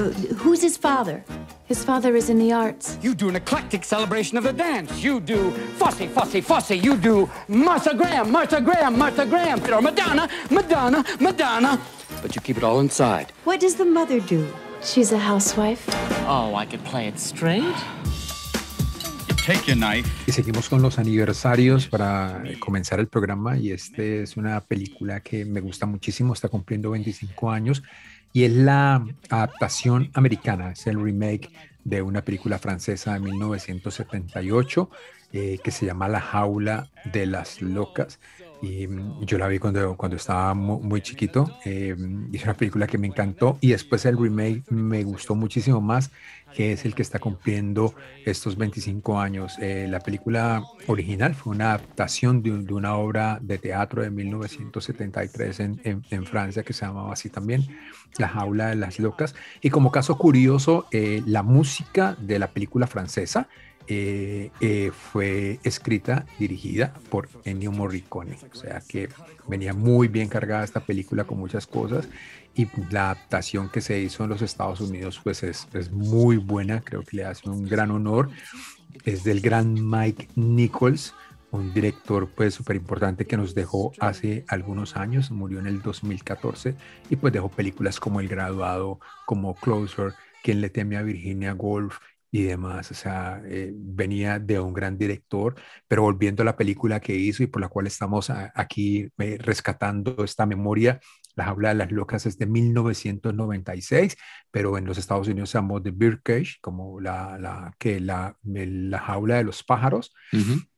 Uh, who's his father? His father is in the arts. You do an eclectic celebration of the dance. You do fussy, fussy, fussy. You do Martha Graham, Martha Graham, Martha Graham. Or Madonna, Madonna, Madonna. But you keep it all inside. What does the mother do? She's a housewife. Oh, I could play it straight. Take your knife. Y seguimos con los aniversarios para comenzar el programa y este es una película que me gusta muchísimo, está cumpliendo 25 años y es la adaptación americana, es el remake de una película francesa de 1978 eh, que se llama La jaula de las locas y mm, yo la vi cuando, cuando estaba muy, chiquito. Eh, es una película que me encantó y después el remake me gustó muchísimo más, que es el que está cumpliendo estos 25 años. Eh, la película original fue una adaptación de, una obra de teatro de 1973 en, en, en, Francia que se llamaba así también, La jaula de las locas. Y como caso curioso, eh, la música de la película francesa eh, eh, fue escrita, dirigida por Ennio Morricone. O sea que venía muy bien cargada esta película con muchas cosas y la adaptación que se hizo en los Estados Unidos pues es, es muy buena, creo que le hace un gran honor. Es del gran Mike Nichols, un director pues súper importante que nos dejó hace algunos años, murió en el 2014 y pues dejó películas como El Graduado, como Closer, Quien le teme a Virginia Woolf y demás. O sea, eh, venía de un gran director, pero volviendo a la película que hizo y por la cual estamos aquí eh, rescatando esta memoria, La Jaula de las Locas es de 1996, pero en los Estados Unidos se llamó The Birdcage, como la, la, que la, la jaula de los pájaros.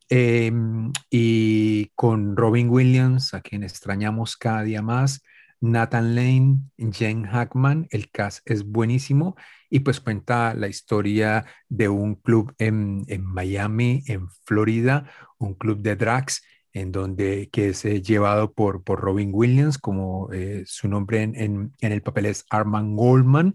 Em, y con Robin Williams, a quien extrañamos cada día más, Nathan Lane, Jen Hackman, el cast es buenísimo y pues cuenta la historia de un club en, Miami, en Florida, un club de drags en donde que es eh, llevado por, por Robin Williams, como eh, su nombre en, el papel es Armand Goldman.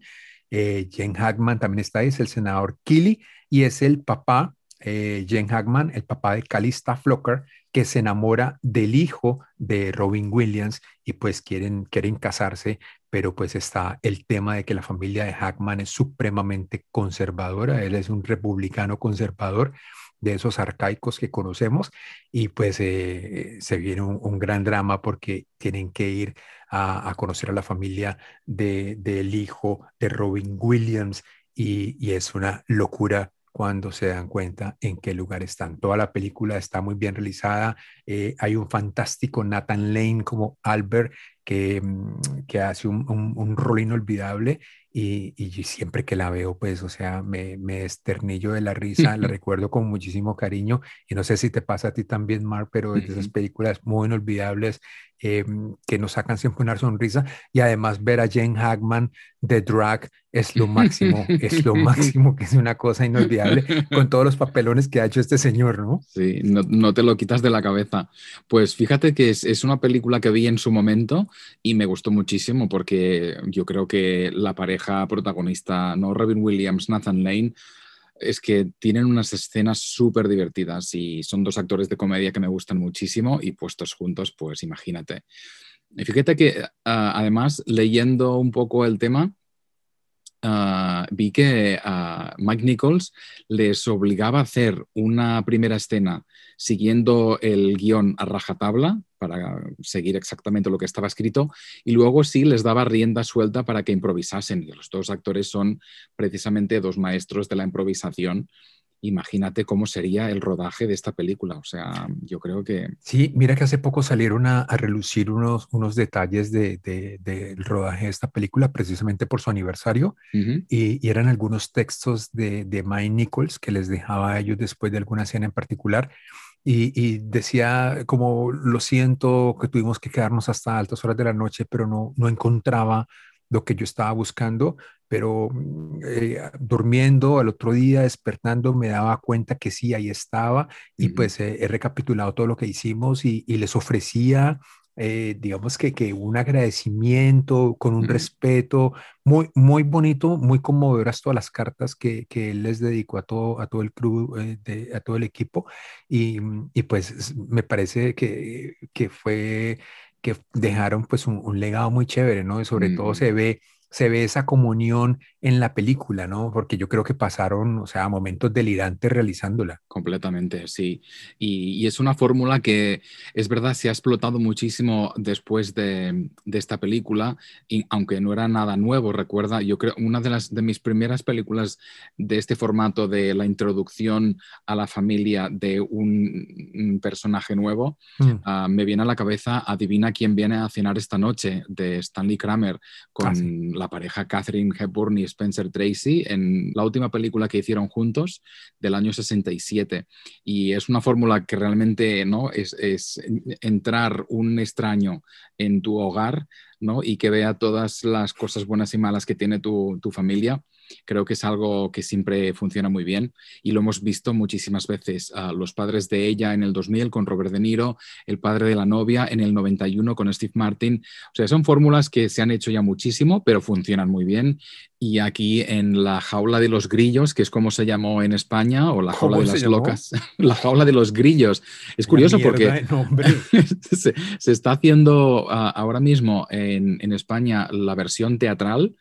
Eh, Jen Hackman también está ahí, es el senador Kelly y es el papá, Jen Hackman, el papá de Calista Flocker, que se enamora del hijo de Robin Williams y pues quieren, quieren casarse, pero pues está el tema de que la familia de Hackman es supremamente conservadora, él es un republicano conservador de esos arcaicos que conocemos y pues eh, se viene un, gran drama porque tienen que ir a, conocer a la familia del hijo de Robin Williams y es una locura cuando se dan cuenta en qué lugar están. Toda la película está muy bien realizada. Eh, hay un fantástico Nathan Lane como Albert que, mm, que hace un, un, rol inolvidable y, y, siempre que la veo, pues, o sea, me, me esternillo de la risa, la recuerdo con muchísimo cariño y no sé si te pasa a ti también, Mark, pero es de esas películas muy inolvidables eh, que nos sacan siempre una sonrisa y además ver a Jane Hackman de drag es lo máximo, es lo máximo, que es una cosa inolvidable con todos los papelones que ha hecho este señor, ¿no? Sí, no, no te lo quitas de la cabeza. Pues fíjate que es, es, una película que vi en su momento y me gustó muchísimo porque yo creo que la pareja protagonista, ¿no? Robin Williams, Nathan Lane, es que tienen unas escenas súper divertidas y son dos actores de comedia que me gustan muchísimo y puestos juntos, pues imagínate. Y fíjate que ah, además, leyendo un poco el tema, ah, vi que uh, Mike Nichols les obligaba a hacer una primera escena siguiendo el guion a rajatabla para seguir exactamente lo que estaba escrito y luego sí les daba rienda suelta para que improvisasen. Y los dos actores son precisamente dos maestros de la improvisación. Imagínate cómo sería el rodaje de esta película. O sea, yo creo que... Sí, mira que hace poco salieron a, relucir unos, unos detalles del de, rodaje de esta película precisamente por su aniversario y, eran algunos textos de, de Mike Nichols que les dejaba a ellos después de alguna escena en particular y, decía como lo siento que tuvimos que quedarnos hasta altas horas de la noche, pero no, no encontraba lo que yo estaba buscando, pero mm, eh, durmiendo al otro día, despertando, me daba cuenta que sí, ahí estaba y pues he recapitulado todo lo que hicimos y, y les ofrecía eh, digamos que, que, un agradecimiento, con un respeto muy, muy bonito, muy conmovedoras todas las cartas que, que él les dedicó a todo, a todo el club, eh, de, a todo el equipo. Y, y pues me parece que, que, fue que dejaron pues un, legado muy chévere, ¿no? Y sobre todo se ve se ve esa comunión en la película, ¿no? Porque yo creo que pasaron, o sea, momentos delirantes realizándola. Completamente, sí. Y, es una fórmula que es verdad, se ha explotado muchísimo después de, esta película, y aunque no era nada nuevo, recuerda, yo creo, una de, las, de mis primeras películas de este formato de la introducción a la familia de un, personaje nuevo, mm. ah, me viene a la cabeza Adivina quién viene a cenar esta noche de Stanley Kramer con... Ah, la pareja Catherine Hepburn y Spencer Tracy en la última película que hicieron juntos del año 67. Y es una fórmula que realmente ¿no? es, entrar un extraño en tu hogar ¿no? y que vea todas las cosas buenas y malas que tiene tu, tu familia Creo que es algo que siempre funciona muy bien y lo hemos visto muchísimas veces. los padres de ella en el 2000 con Robert De Niro, el padre de la novia en el 91 con Steve Martin. O sea, son fórmulas que se han hecho ya muchísimo, pero funcionan muy bien. Y aquí en la jaula de los grillos, que es como se llamó en España, o la jaula de las locas, la jaula de los grillos. Es curioso porque se, está haciendo ahora mismo en, en España la versión teatral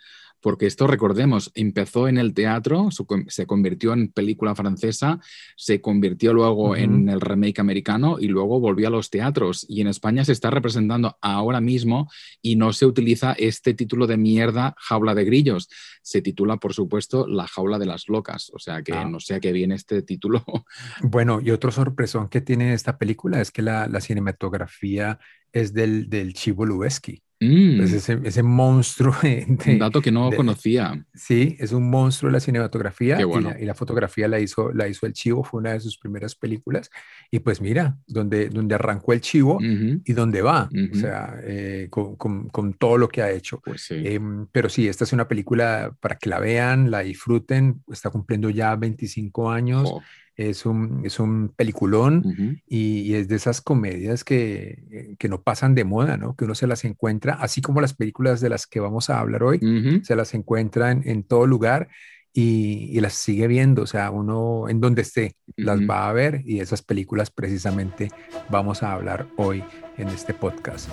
porque esto recordemos, empezó en el teatro, se convirtió en película francesa, se convirtió luego en el remake americano y luego volvió a los teatros. Y en España se está representando ahora mismo y no se utiliza este título de mierda, jaula de grillos. Se titula, por supuesto, La jaula de las locas. O sea que ah. no sé a qué viene este título. Bueno, y otro sorpresón que tiene esta película es que la, cinematografía es del, del Chivo Lubeski. Mm. Pues ese, ese, monstruo. un dato que no conocía. Sí, es un monstruo de la cinematografía y, la, fotografía la hizo, la hizo el Chivo, fue una de sus primeras películas. Y pues mira, donde, donde arrancó el Chivo y dónde va, o sea, eh, con, con, todo lo que ha hecho. Pues em, pero sí, esta es una película para que la vean, la disfruten, está cumpliendo ya 25 años es un, es un peliculón y, es de esas comedias que, que, no pasan de moda, ¿no? Que uno se las encuentra, así como las películas de las que vamos a hablar hoy, se las encuentra en, todo lugar y, y, las sigue viendo, o sea, uno en donde esté las va a ver y esas películas precisamente vamos a hablar hoy en este podcast.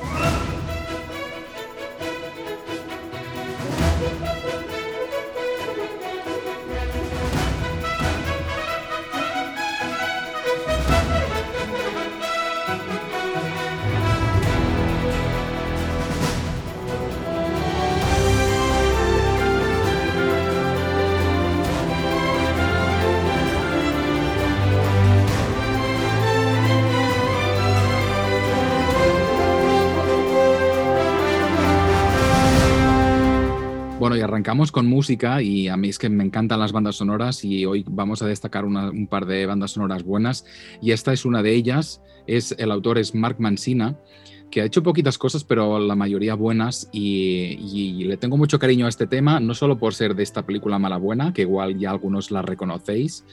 Arrancamos con música y a mí es que me encantan las bandas sonoras y hoy vamos a destacar un par de bandas sonoras buenas y esta es una de ellas. Es, el autor es Mark Mancina que ha hecho poquitas cosas, pero la mayoría buenas, y, y, le tengo mucho cariño a este tema, no solo por ser de esta película Mala Buena, que igual ya algunos la reconocéis,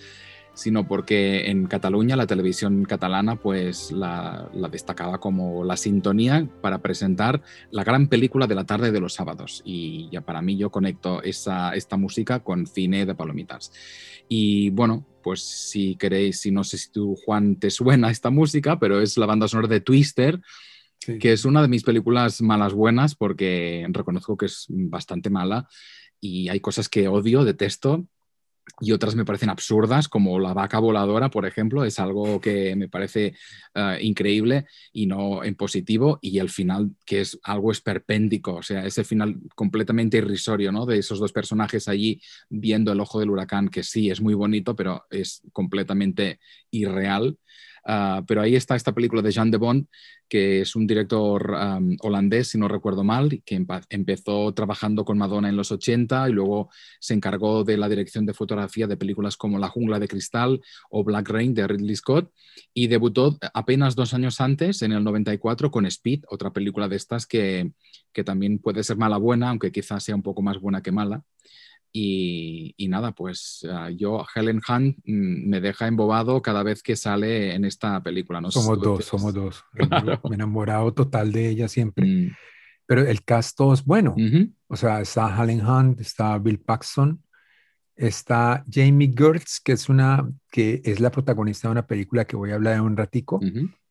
sino porque en Cataluña la televisión catalana pues la, destacaba como la sintonía para presentar la gran película de la tarde de los sábados. Y ya para mí yo conecto esa, esta música con cine de palomitas. Y bueno, pues si queréis, si no sé si tú Juan te suena esta música, pero es la banda sonora de Twister. que es una de mis películas malas buenas porque reconozco que es bastante mala y hay cosas que odio, detesto, y otras me parecen absurdas, como la vaca voladora, por ejemplo, es algo que me parece eh, increíble y no en positivo, y el final que es algo esperpéntico, o sea, ese final completamente irrisorio, ¿no? De esos dos personajes allí viendo el ojo del huracán, que sí, es muy bonito, pero es completamente irreal. Ah, pero ahí está esta película de Jean de Bond, que es un director holandés, si no recuerdo mal, que empezó trabajando con Madonna en los 80 y luego se encargó de la dirección de fotografía de películas como La jungla de cristal o Black Rain de Ridley Scott y debutó apenas dos años antes, en el 94, con Speed, otra película de estas que, que también puede ser mala buena, aunque quizás sea un poco más buena que mala. Y, nada, pues ah, yo, Helen Hunt, mm, me deja embobado cada vez que sale en esta película. ¿no? Somos dos, somos dos. Me he enamorado total de ella siempre. Mm. Pero el cast es bueno. O sea, está Helen Hunt, está Bill Paxton, está Jamie Gertz, que es, una, que es la protagonista de una película que voy a hablar en un ratico,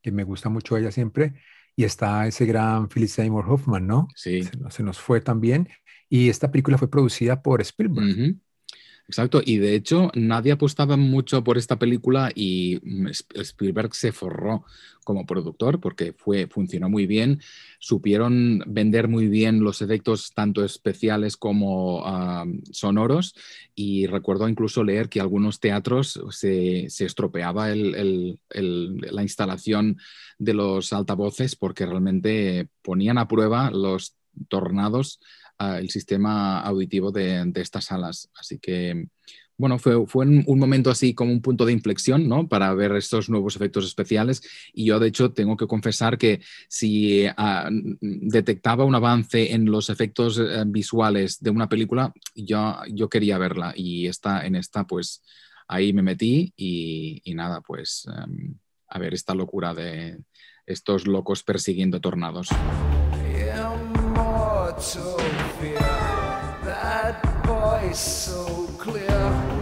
que me gusta mucho ella siempre. y está ese gran Philip Seymour Hoffman, ¿no? Sí. Se, se nos fue también. Y esta película fue producida por Spielberg. Ujú. Exacto, y de hecho nadie apostaba mucho por esta película y mm, Sp- Spielberg se forró como productor porque fue, funcionó muy bien, supieron vender muy bien los efectos tanto especiales como ah, sonoros y recuerdo incluso leer que algunos teatros se, se estropeaba el- el- el- la instalación de los altavoces porque realmente ponían a prueba los tornados el sistema auditivo de, estas salas. Así que, bueno, fue, fue un, momento así como un punto de inflexión, ¿no? Para ver estos nuevos efectos especiales. Y yo, de hecho, tengo que confesar que si ah, detectaba un avance en los efectos eh, visuales de una película, yo, yo quería verla. Y esta, en esta, pues, ahí me metí y, nada, pues, em, a ver esta locura de estos locos persiguiendo tornados. Fear. That voice so clear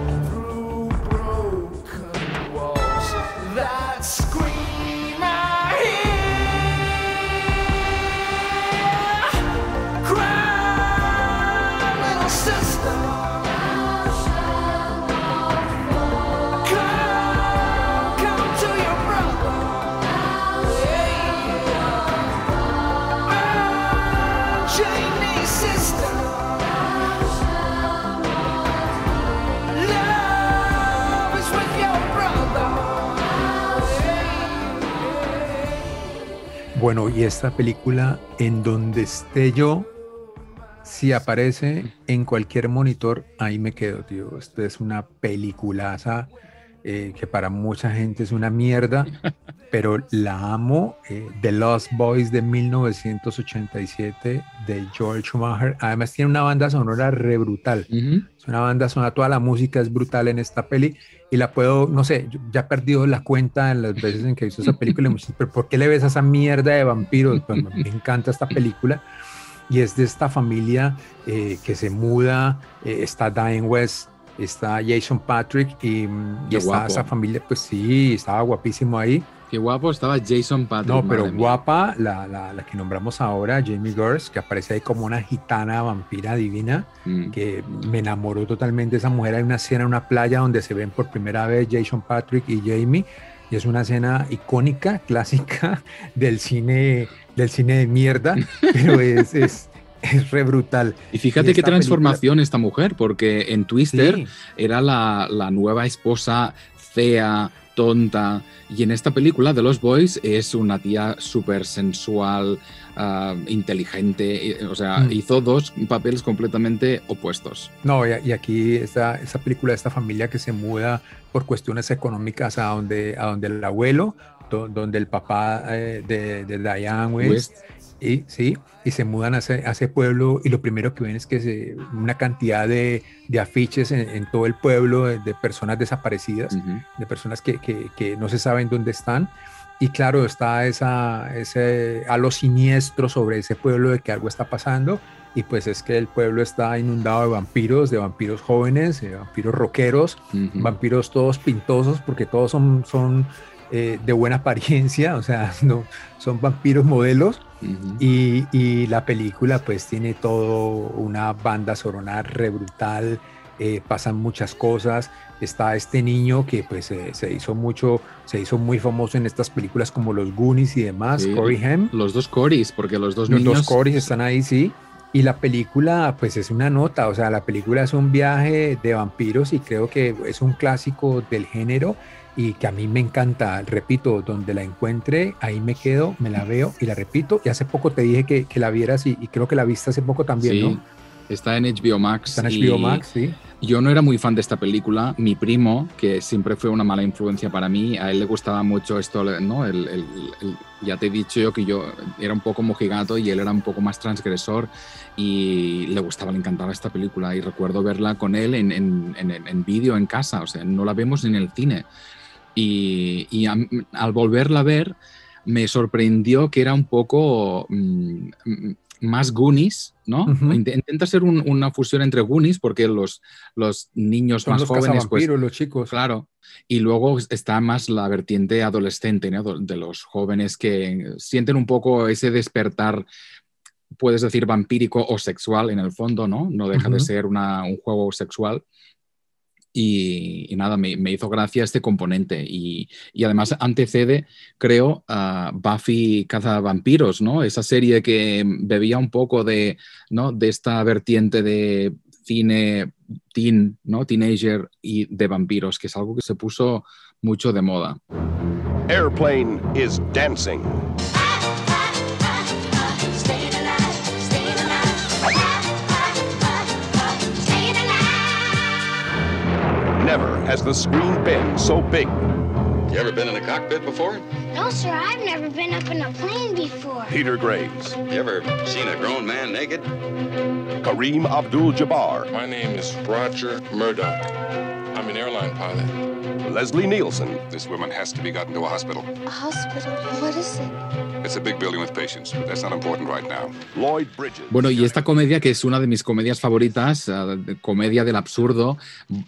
y esta película, en donde esté yo, si aparece en cualquier monitor, ahí me quedo, tío. Esto es una peliculaza eh, que para mucha gente es una mierda, pero la amo. eh, The Lost Boys de 1987 de George Schumacher. Además tiene una banda sonora re brutal. Es una banda sonora, toda la música es brutal en esta peli y la puedo, no sé, ya he perdido la cuenta en las veces en que he visto esa película y me dice, pero ¿por qué le ves a esa mierda de vampiros? Pues, me encanta esta película y es de esta familia eh, que se muda, eh, está Diane West, está Jason Patrick y, y está guapo. esa familia, pues sí, estaba guapísimo ahí. Qué guapo estaba Jason Patrick. No, pero guapa, la, la, la que nombramos ahora, Jamie Gertz, que aparece ahí como una gitana vampira divina Mm. que me enamoró totalmente esa mujer. Hay una escena en una playa donde se ven por primera vez Jason Patrick y Jamie y es una escena icónica, clásica del cine, del cine de mierda, pero es, es, es re brutal. Y fíjate Y qué transformación esta mujer, porque en Twister Sí. era la, la nueva esposa fea, tonta, y en esta película de los Boys es una tía súper sensual, ah, inteligente, o sea, Mm. hizo dos papeles completamente opuestos. No, y, y aquí esta, esta película de esta familia que se muda por cuestiones económicas a donde, a donde el abuelo, do- donde el papá eh, de, de Diane West, West. Y, sí, y se mudan a ese, a ese pueblo y lo primero que ven es que se, una cantidad de, de afiches en, en todo el pueblo de, de personas desaparecidas, de personas que, que- que no se saben dónde están. Y claro, está esa, ese halo siniestro sobre ese pueblo de que algo está pasando. Y pues es que el pueblo está inundado de vampiros, de vampiros jóvenes, de vampiros rockeros, vampiros todos pintosos, porque todos son, son eh, de buena apariencia, o sea, no, son vampiros modelos. Y, y la película pues tiene todo una banda sonora re brutal, eh, pasan muchas cosas, está este niño que pues eh, se hizo mucho, se hizo muy famoso en estas películas como Los Goonies y demás, Sí. Corey Haim, Los dos Corys, porque los dos los niños... dos Corys están ahí, sí. Y la película, pues es una nota, o sea, la película es un viaje de vampiros y creo que es un clásico del género y que a mí me encanta. Repito, donde la encuentre, ahí me quedo, me la veo y la repito. Y hace poco te dije que, que la vieras y, y creo que la viste hace poco también, Sí, ¿no? está en HBO Max. Está en HBO Max, sí. Yo no era muy fan de esta película. Mi primo, que siempre fue una mala influencia para mí, a él le gustaba mucho esto, ¿no? El, el- el- ya te he dicho yo que yo era un poco mojigato y él era un poco más transgresor y le gustaba, le encantaba esta película y recuerdo verla con él en, en, en- en vídeo en casa, o sea, no la vemos en el cine. Y, al volverla a ver, me sorprendió que era un poco mm, más Goonies, ¿no? Intenta ser un- una fusión entre Goonies porque los, los niños Son más los jóvenes, pues los chicos. Claro. Y luego está más la vertiente adolescente, ¿no? De los jóvenes que sienten un poco ese despertar, puedes decir vampírico o sexual en el fondo, ¿no? No deja de ser una- un juego sexual. Y, nada, me, me hizo gracia este componente. Y, y además antecede, creo, a Buffy Cazavampiros, ¿no? Esa serie que bebía un poco de, ¿no? de esta vertiente de cine teen, ¿no? Teenager y de vampiros, que es algo que se puso mucho de moda. Airplane is dancing. Never has the screen been so big. You ever been in a cockpit before? No, sir, I've never been up in a plane before. Peter Graves, You ever seen a grown man naked? Kareem Abdul-Jabbar, My name is Roger Murdoch. I'm an airline pilot. Leslie Nielsen, This woman has to be gotten to a hospital. A hospital? What is it? It's a big building with patients, but that's not important right now. Lloyd Bridges. Bueno, y esta comedia, que es una de mis comedias favoritas, de- comedia del absurdo,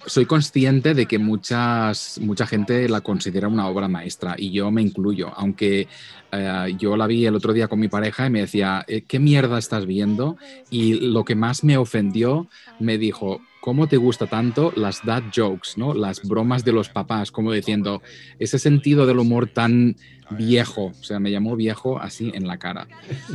soy consciente de que muchas, mucha gente la considera una obra maestra y yo me incluyo, aunque eh, yo la vi el otro día con mi pareja y me decía, "Eh, ¿qué mierda estás viendo? Y lo que más me ofendió, me dijo, ¿cómo te gusta tanto las dad jokes, ¿no? las bromas de los papás? Como diciendo, ese sentido del humor tan viejo, o sea, me llamó viejo así en la cara.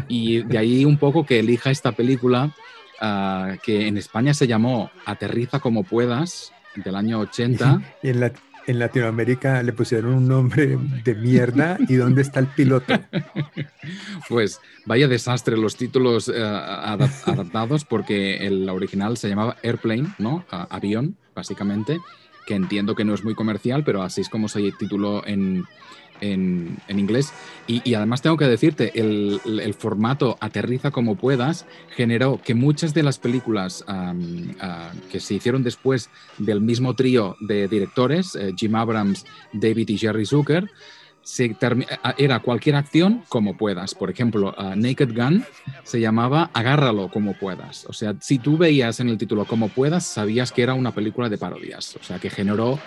Y de ahí un poco que elija esta película ah, que en España se llamó Aterriza como puedas, del año 80. Y en, la- en Latinoamérica le pusieron un nombre de mierda. ¿Y dónde está el piloto? Pues vaya desastre los títulos eh, adap- adaptados porque el original se llamaba Airplane, ¿no? Avión, básicamente, que entiendo que no es muy comercial, pero así es como se tituló en, en, inglés. Y, además tengo que decirte, el, formato aterriza como puedas generó que muchas de las películas ah, que se hicieron después del mismo trío de directores, eh, Jim Abrams, David y Jerry Zucker, se termi- a- era cualquier acción como puedas. Por ejemplo, uh, Naked Gun se llamaba Agárralo como puedas. O sea, si tú veías en el título como puedas, sabías que era una película de parodias. O sea, que generó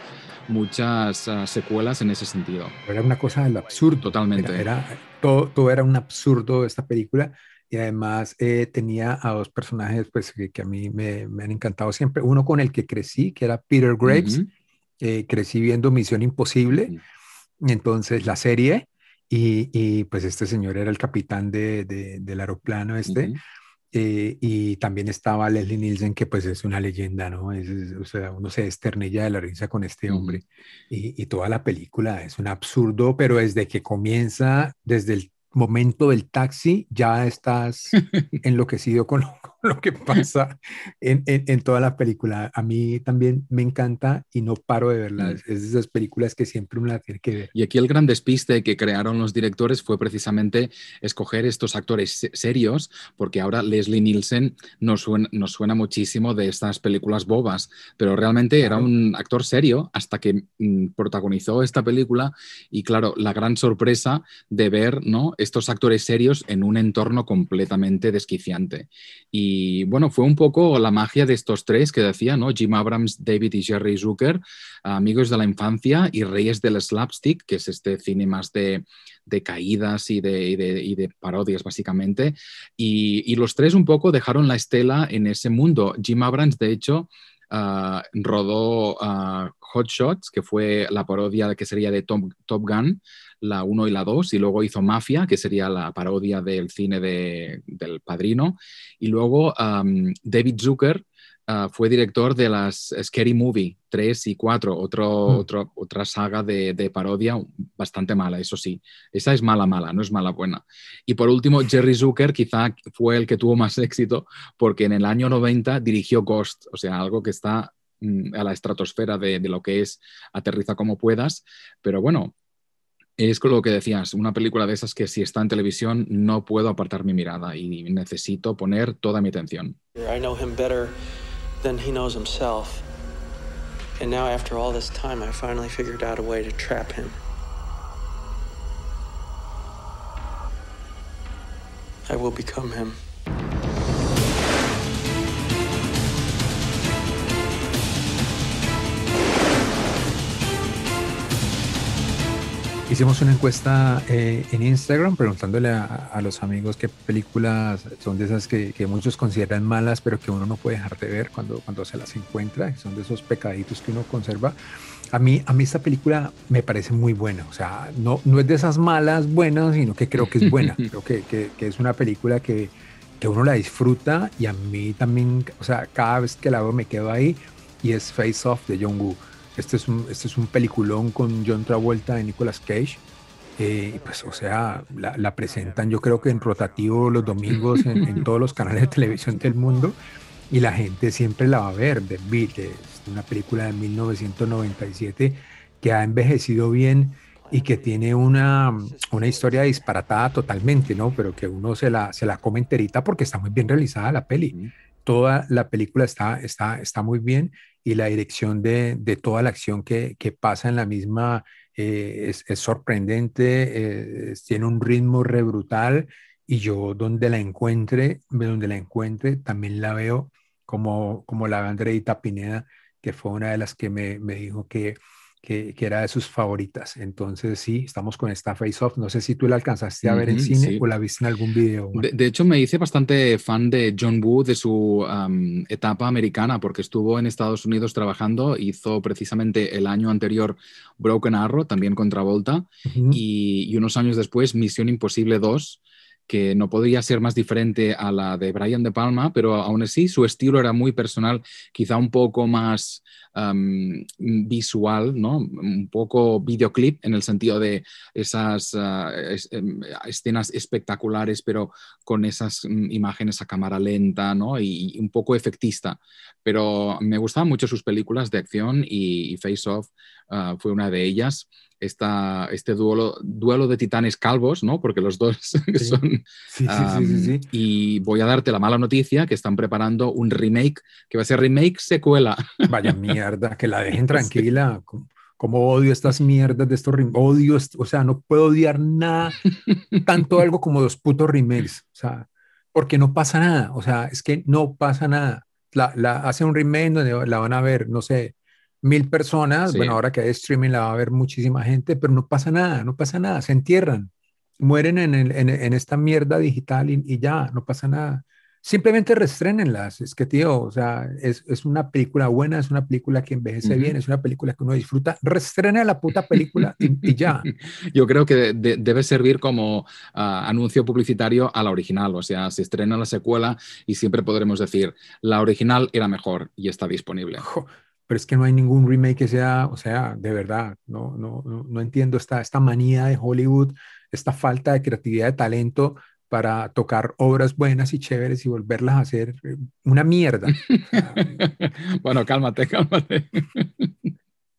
muchas uh, secuelas en ese sentido. Era una cosa del absurdo. Totalmente. Era, era- todo, todo era un absurdo esta película. Y además eh, tenía a dos personajes pues, que, que a mí me, me han encantado siempre. Uno con el que crecí, que era Peter Graves. Eh, crecí viendo Misión Imposible. Entonces la serie. Y, y, pues este señor era el capitán de, de- del aeroplano este. Eh, y también estaba Leslie Nielsen, que pues es una leyenda, ¿no? Es- o sea, uno se desternilla de la risa con este hombre. Y, y toda la película es un absurdo, pero desde que comienza, desde el momento del taxi, ya estás enloquecido con lo, que pasa en, en- en toda la película. A mí también me encanta y no paro de verla. Mm. Es de esas películas que siempre uno la tiene que ver. Y aquí el gran despiste que crearon los directores fue precisamente escoger estos actores se- serios, porque ahora Leslie Nielsen nos suena, nos suena muchísimo de estas películas bobas, pero realmente era un actor serio hasta que mm, protagonizó esta película y claro, la gran sorpresa de ver ¿no? estos actores serios en un entorno completamente desquiciante. Y bueno, fue un poco la magia de estos tres que decía, ¿no? Jim Abrams, David y Jerry Zucker, amigos de la infancia y reyes del slapstick, que es este cine más de, de caídas y de, y de- y de parodias, básicamente. Y, y los tres un poco dejaron la estela en ese mundo. Jim Abrams, de hecho, ah, rodó ah, Hot Shots, que fue la parodia que sería de Top, Gun, la 1 y la 2, y luego hizo Mafia, que sería la parodia del cine de- del padrino. Y luego David Zucker ah, fue director de las Scary Movie 3 y 4, otro, Mm. otro- otra saga de, de parodia bastante mala, eso sí. Esa es mala, mala, no es mala, buena. Y por último, Jerry Zucker quizá fue el que tuvo más éxito porque en el año 90 dirigió Ghost, o sea, algo que está mm, a la estratosfera de, de lo que es Aterriza como puedas. Pero bueno, es con lo que decías, una película de esas que si está en televisión no puedo apartar mi mirada y necesito poner toda mi atención. I know him better than he knows himself. And now, after all this time, I finally figured out a way to trap him. I will become him. Hicimos una encuesta eh, en Instagram preguntándole a, a los amigos qué películas son de esas que, que muchos consideran malas, pero que uno no puede dejar de ver cuando, cuando se las encuentra, son de esos pecaditos que uno conserva. A mí, a mí esta película me parece muy buena, o sea, no, no es de esas malas buenas, sino que creo que es buena, creo que, que, que es una película que, que uno la disfruta y a mí también, o sea, cada vez que la veo me quedo ahí y es Face Off de John Woo. Este es un, este es un peliculón con John Travolta y Nicolas Cage. Eh, pues, o sea, la, la presentan yo creo que en rotativo los domingos en, en todos los canales de televisión del mundo y la gente siempre la va a ver. The Beat es una película de 1997 que ha envejecido bien y que tiene una, una historia disparatada totalmente, ¿no? Pero que uno se la, se la come enterita porque está muy bien realizada la peli. Toda la película está, está, está muy bien y la dirección de, de toda la acción que, que pasa en la misma eh, es, sorprendente, eh, tiene un ritmo re brutal y yo donde la encuentre, donde la encuentre, también la veo como, como la Andreita Pineda, que fue una de las que me, me dijo que, que, que, era de sus favoritas. Entonces, sí, estamos con esta Face Off. No sé si tú la alcanzaste a ver uh -huh, en cine sí. o la viste en algún video. De, de, hecho, me hice bastante fan de John Woo, de su um, etapa americana, porque estuvo en Estados Unidos trabajando, hizo precisamente el año anterior Broken Arrow, también contra Volta, uh -huh. y, y, unos años después Misión Imposible 2 que no podría ser más diferente a la de Brian De Palma, pero aún así su estilo era muy personal, quizá un poco más visual, ¿no? un poco videoclip en el sentido de esas uh, es, escenas espectaculares, pero con esas um, imágenes a cámara lenta ¿no? y, un poco efectista. Pero me gustaban mucho sus películas de acción y Face Off uh, fue una de ellas esta, este duelo, duelo de titanes calvos, ¿no? Porque los dos sí. son... Sí, um, sí, sí, y voy a darte la mala noticia que están preparando un remake, que va a ser remake secuela. Vaya mierda, que la dejen tranquila. Como odio estas mierdas de estos odio, o sea, no puedo odiar nada, tanto algo como los putos remakes, o sea, porque no pasa nada, o sea, es que no pasa nada. La, la hace un remake donde la van a ver, no sé, mil personas, sí. bueno, ahora que hay streaming la va a ver muchísima gente, pero no pasa nada, no pasa nada, se entierran, mueren en, el, en, en esta mierda digital y, y, ya, no pasa nada. Simplemente restrénenlas, es que tío, o sea, es, es una película buena, es una película que envejece uh -huh. bien, es una película que uno disfruta, restrena la puta película y, y, ya. Yo creo que de, de, debe servir como uh, anuncio publicitario a la original, o sea, se estrena la secuela y siempre podremos decir, la original era mejor y está disponible. Jo pero es que no hay ningún remake que sea, o sea, de verdad, no, no, no entiendo esta, esta manía de Hollywood, esta falta de creatividad, de talento para tocar obras buenas y chéveres y volverlas a hacer eh, una mierda. bueno, cálmate, cálmate.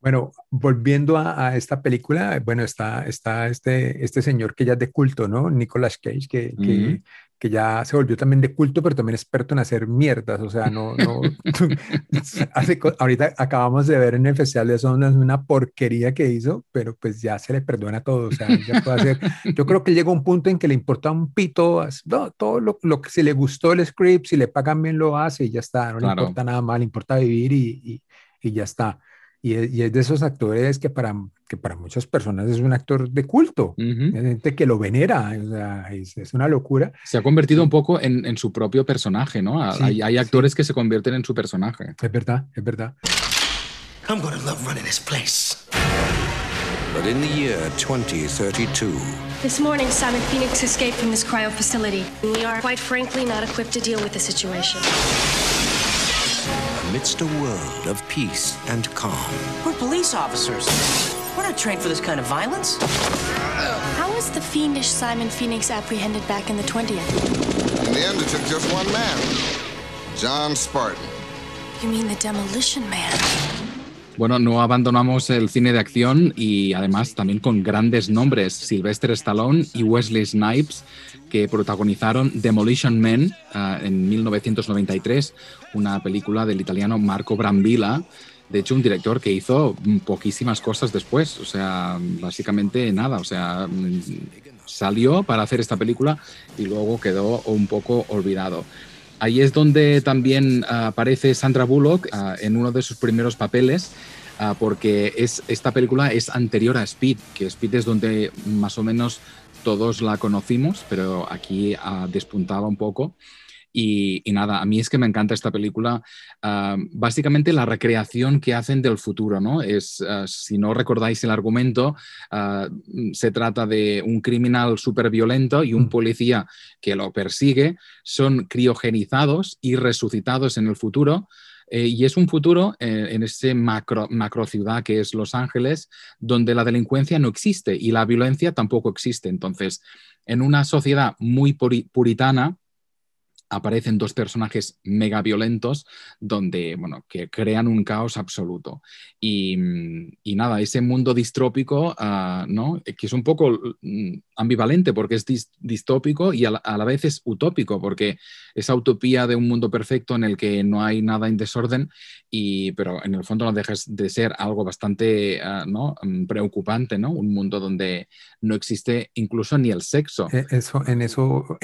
Bueno, volviendo a, a, esta película, bueno, está, está este, este señor que ya es de culto, ¿no? Nicolas Cage, que, que, que ya se volvió también de culto, pero también experto en hacer mierdas, o sea, no, no, hace, ahorita acabamos de ver en el Festival de Sundance una porquería que hizo, pero pues ya se le perdona todo, o sea, ya puede hacer, yo creo que llegó un punto en que le importa un pito, no, todo lo, lo, que si le gustó el script, si le pagan bien lo hace y ya está, no claro. le importa nada más, le importa vivir y, y, y ya está. Y es, y es, de esos actores que para, que para muchas personas es un actor de culto, uh -huh. hay gente que lo venera, o sea, es, es, una locura. Se ha convertido sí. un poco en, en, su propio personaje, ¿no? Sí, hay, hay, actores sí. que se convierten en su personaje. Es verdad, es verdad. I'm gonna love running this place. But in the year 2032, This morning, Simon Phoenix escaped from this cryo facility. We are, quite frankly, not equipped to deal with the situation amidst a world of peace and calm. We're police officers. We're not trained for this kind of violence. How was the fiendish Simon Phoenix apprehended back in the 20th? In the end, it took just one man John Spartan. You mean the Demolition Man? Bueno, no abandonamos el cine de acción y además también con grandes nombres, Sylvester Stallone y Wesley Snipes, que protagonizaron Demolition Man uh, en 1993, una película del italiano Marco Brambilla, de hecho un director que hizo poquísimas cosas después, o sea, básicamente nada, o sea, salió para hacer esta película y luego quedó un poco olvidado. Ahí es donde también aparece Sandra Bullock uh, en uno de sus primeros papeles. ah, porque es, esta película es anterior a Speed, que Speed es donde más o menos todos la conocimos, pero aquí ah, despuntaba un poco. Y, y nada, a mí es que me encanta esta película. ah, básicamente la recreación que hacen del futuro, ¿no? Es, ah, si no recordáis el argumento, ah, se trata de un criminal súper violento y un policía que lo persigue. Son criogenizados y resucitados en el futuro. Eh, y es un futuro eh, en ese macro, macro ciudad que es Los Ángeles, donde la delincuencia no existe y la violencia tampoco existe. Entonces, en una sociedad muy puri- puritana, aparecen dos personajes mega violentos donde, bueno, que crean un caos absoluto. Y, nada, ese mundo distrópico, ah, ¿no? Que es un poco mm, ambivalente porque es dis- distópico y a la, vez es utópico porque esa utopía de un mundo perfecto en el que no hay nada en desorden, y, pero en el fondo no dejas de ser algo bastante ah, ¿no? Mm, preocupante, ¿no? Un mundo donde no existe incluso ni el sexo. Eh, Eso, en eso,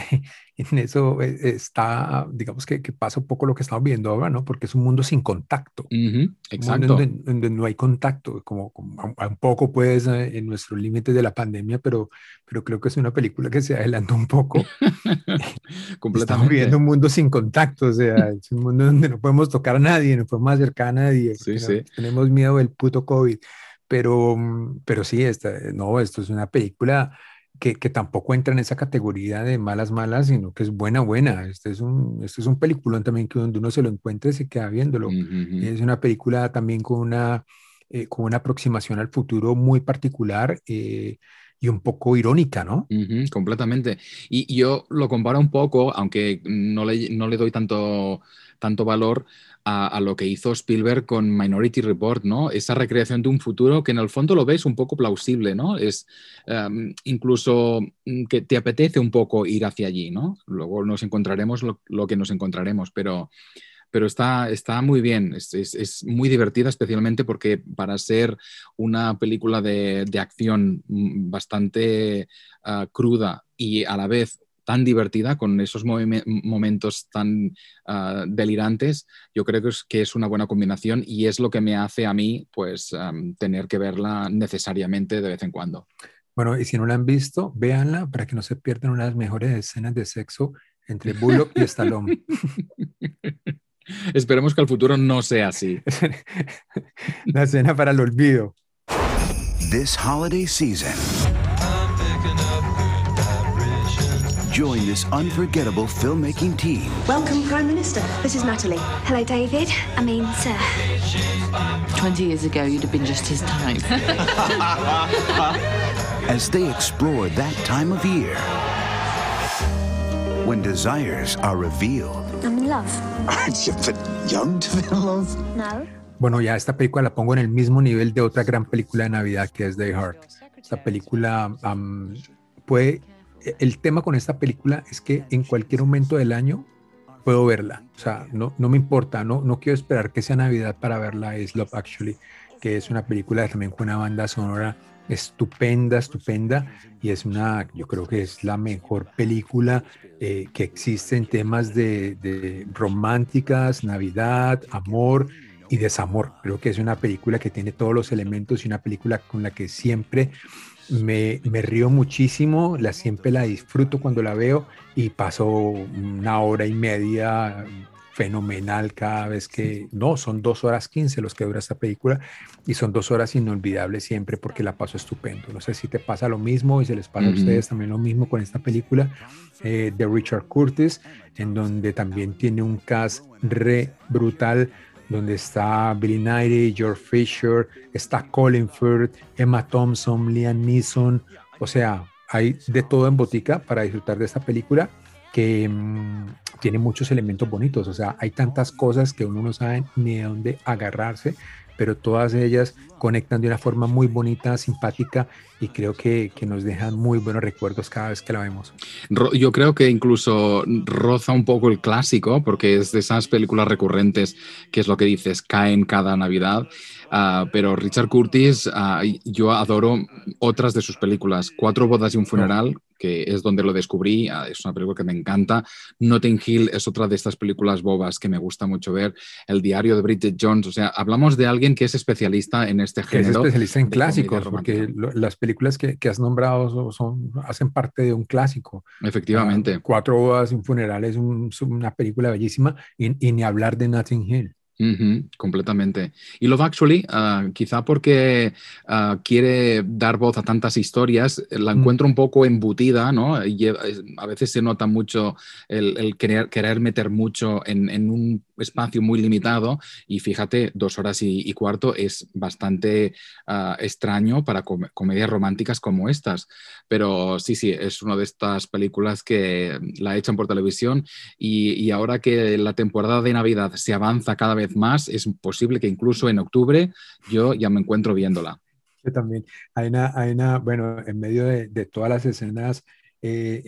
en eso eh, está, digamos que, que pasa un poco lo que estamos viendo ahora, ¿no? Porque es un mundo sin contacto. Ujú, Un mundo exacto. donde, donde no hay contacto, como, como un, poco pues eh, en nuestros límites de la pandemia, pero, pero creo que es una película que se adelanta un poco. Estamos Completamente. viviendo un mundo sin contacto, o sea, es un mundo donde no podemos tocar a nadie, no podemos acercar a nadie, Sí, sí. no- tenemos miedo del puto COVID. Pero, mm, pero sí, esta, no, esto es una película que, que tampoco entra en esa categoría de malas, malas, sino que es buena, buena. Este es un, este es un peliculón también que donde uno se lo encuentra y se queda viéndolo. Es una película también con una, eh, con una aproximación al futuro muy particular eh, y un poco irónica, ¿no? Completamente. Y y yo lo comparo un poco, aunque no le, no le doy tanto, tanto valor a, lo que hizo Spielberg con Minority Report, ¿no? Esa recreación de un futuro que en el fondo lo ves un poco plausible, ¿no? Es em, incluso mm, que te apetece un poco ir hacia allí, ¿no? Luego nos encontraremos lo, que nos encontraremos, pero, pero está, está muy bien, es muy divertida, especialmente porque para ser una película de, de acción mm, bastante ah, cruda y a la vez tan divertida, con esos momentos tan ah, delirantes, yo creo que es, que es una buena combinación y es lo que me hace a mí pues am, tener que verla necesariamente de vez en cuando. Bueno, y si no la han visto, véanla para que no se pierdan una de las mejores escenas de sexo entre Bullock y Stallone. Esperemos que el futuro no sea así. La escena para el olvido. This holiday season, join this unforgettable filmmaking team Welcome, Prime Minister. This is Natalie. Hello, David. I mean, sir. 20 years ago, you'd have been just his type. as they explore that time of year when desires are revealed. I'm in love. Aren't you a young to be in love? No. Bueno, ya esta película la pongo en el mismo nivel de otra gran película de Navidad que es Die Hard. Esta película am, puede. El tema con esta película es que en cualquier momento del año puedo verla. O sea, no, no me importa, no, no quiero esperar que sea Navidad para verla. Es Love Actually, que es una película también con una banda sonora estupenda, estupenda. Y es una, yo creo que es la mejor película eh, que existe en temas de, de románticas, Navidad, amor y desamor. Creo que es una película que tiene todos los elementos y una película con la que siempre me, me río muchísimo, la siempre la disfruto cuando la veo y paso una hora y media fenomenal cada vez que, no, son dos horas quince los que dura esta película y son dos horas inolvidables siempre porque la paso estupendo. No sé si te pasa lo mismo y se les pasa a ustedes también lo mismo con esta película eh, de Richard Curtis, en donde también tiene un cast re brutal donde está Billy Knighty, George Fisher, está Colin Firth, Emma Thompson, Liam Neeson, o sea, hay de todo en botica para disfrutar de esta película que mm, tiene muchos elementos bonitos, o sea, hay tantas cosas que uno no sabe ni de dónde agarrarse, pero todas ellas conectan de una forma muy bonita, simpática y creo que, que nos dejan muy buenos recuerdos cada vez que la vemos. Yo creo que incluso roza un poco el clásico, porque es de esas películas recurrentes que es lo que dices, caen cada Navidad. Ah, pero Richard Curtis, ah, yo adoro otras de sus películas, Cuatro bodas y un funeral, que es donde lo descubrí, ah, es una película que me encanta. Notting Hill es otra de estas películas bobas que me gusta mucho ver. El diario de Bridget Jones, o sea, hablamos de alguien que es especialista en este Que es género. especialista en clásicos, porque lo- las películas que, que has nombrado son, son- hacen parte de un clásico. Efectivamente. Ah, Cuatro bodas y un funeral es un- una película bellísima y, y ni hablar de Notting Hill. Completamente. Y Love Actually, ah, quizá porque ah, quiere dar voz a tantas historias, la encuentro un poco embutida, ¿no? Y a veces se nota mucho el, el querer, querer meter mucho en, en un espacio muy limitado y fíjate, dos horas y, y cuarto es bastante ah, extraño para com- comedias románticas como estas. Pero sí, sí, es una de estas películas que la echan por televisión y, y ahora que la temporada de Navidad se avanza cada vez más, es posible que incluso en octubre yo ya me encuentro viéndola. Yo también. Hay una, hay una, bueno, en medio de, de todas las escenas eh,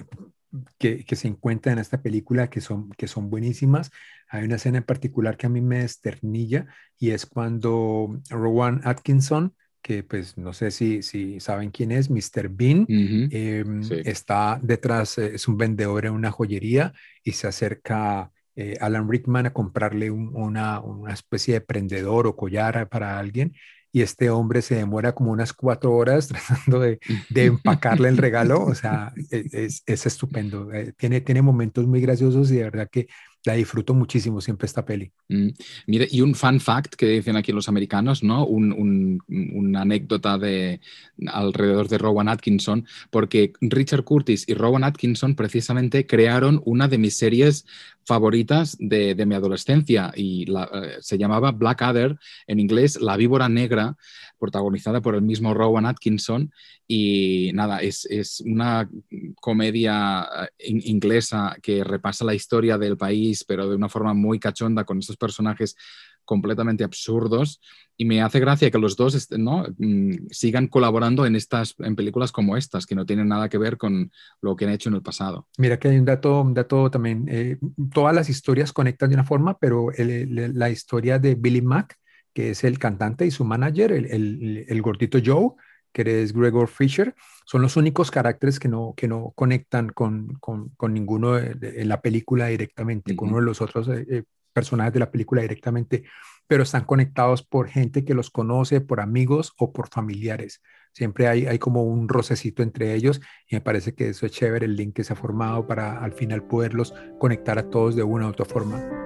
que, que se encuentran en esta película que son, que son buenísimas, hay una escena en particular que a mí me desternilla y es cuando Rowan Atkinson, que pues no sé si, si saben quién es, Mr. Bean, eh, está detrás, es un vendedor en una joyería y se acerca eh, Alan Rickman a comprarle un- una, una especie de prendedor o collar para alguien y este hombre se demora como unas cuatro horas tratando de, de empacarle el regalo, o sea, e- es, es estupendo, eh, tiene, tiene momentos muy graciosos y de verdad que la disfruto muchísimo siempre esta peli. Mm, Mire, y un fun fact que dicen aquí los americanos, ¿no? Un- un- una anécdota de alrededor de Rowan Atkinson, porque Richard Curtis y Rowan Atkinson precisamente crearon una de mis series favoritas de, de mi adolescencia y eh, se llamaba Blackadder, en inglés La víbora negra, protagonizada por el mismo Rowan Atkinson. Y nada, es, es una comedia eh, in- inglesa que repasa la historia del país, pero de una forma muy cachonda, con estos personajes completamente absurdos. Y me hace gracia que los dos ¿no? Mm, sigan colaborando en, estas, en películas como estas, que no tienen nada que ver con lo que han hecho en el pasado. Mira que hay un dato, dato también, eh, todas las historias conectan de una forma, pero la historia de Billy Mack, que es el cantante y su manager, el, el- el gordito Joe, que es Gregor Fisher, son los únicos caracteres que no, que no conectan con, con- con ninguno de- de- en la película directamente, con uno de los otros eh, eh, personajes de la película directamente, pero están conectados por gente que los conoce, por amigos o por familiares. Siempre hay, hay como un rocecito entre ellos y me parece que eso es chévere, el link que se ha formado para al final poderlos conectar a todos de una u otra forma.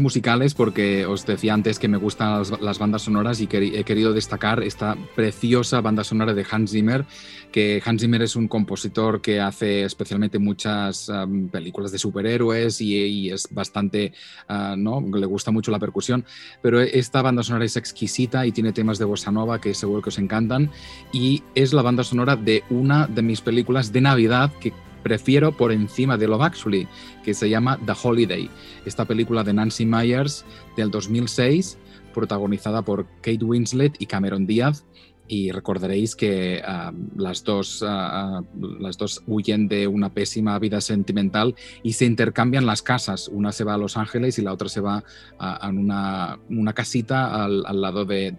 Musicales porque os decía antes que me gustan las, bandas sonoras y que he querido destacar esta preciosa banda sonora de Hans Zimmer, que Hans Zimmer es un compositor que hace especialmente muchas películas de superhéroes y, es bastante, uh, ¿no? Le gusta mucho la percusión, pero esta banda sonora es exquisita y tiene temas de bossa nova que seguro que os encantan y es la banda sonora de una de mis películas de Navidad que prefiero por encima de Love Actually, que se llama The Holiday, esta película de Nancy Myers del 2006, protagonizada por Kate Winslet y Cameron Díaz. Y recordaréis que uh, las, dos, uh, las dos huyen de una pésima vida sentimental y se intercambian las casas. Una se va a Los Ángeles y la otra se va a, una, una, casita al, al lado de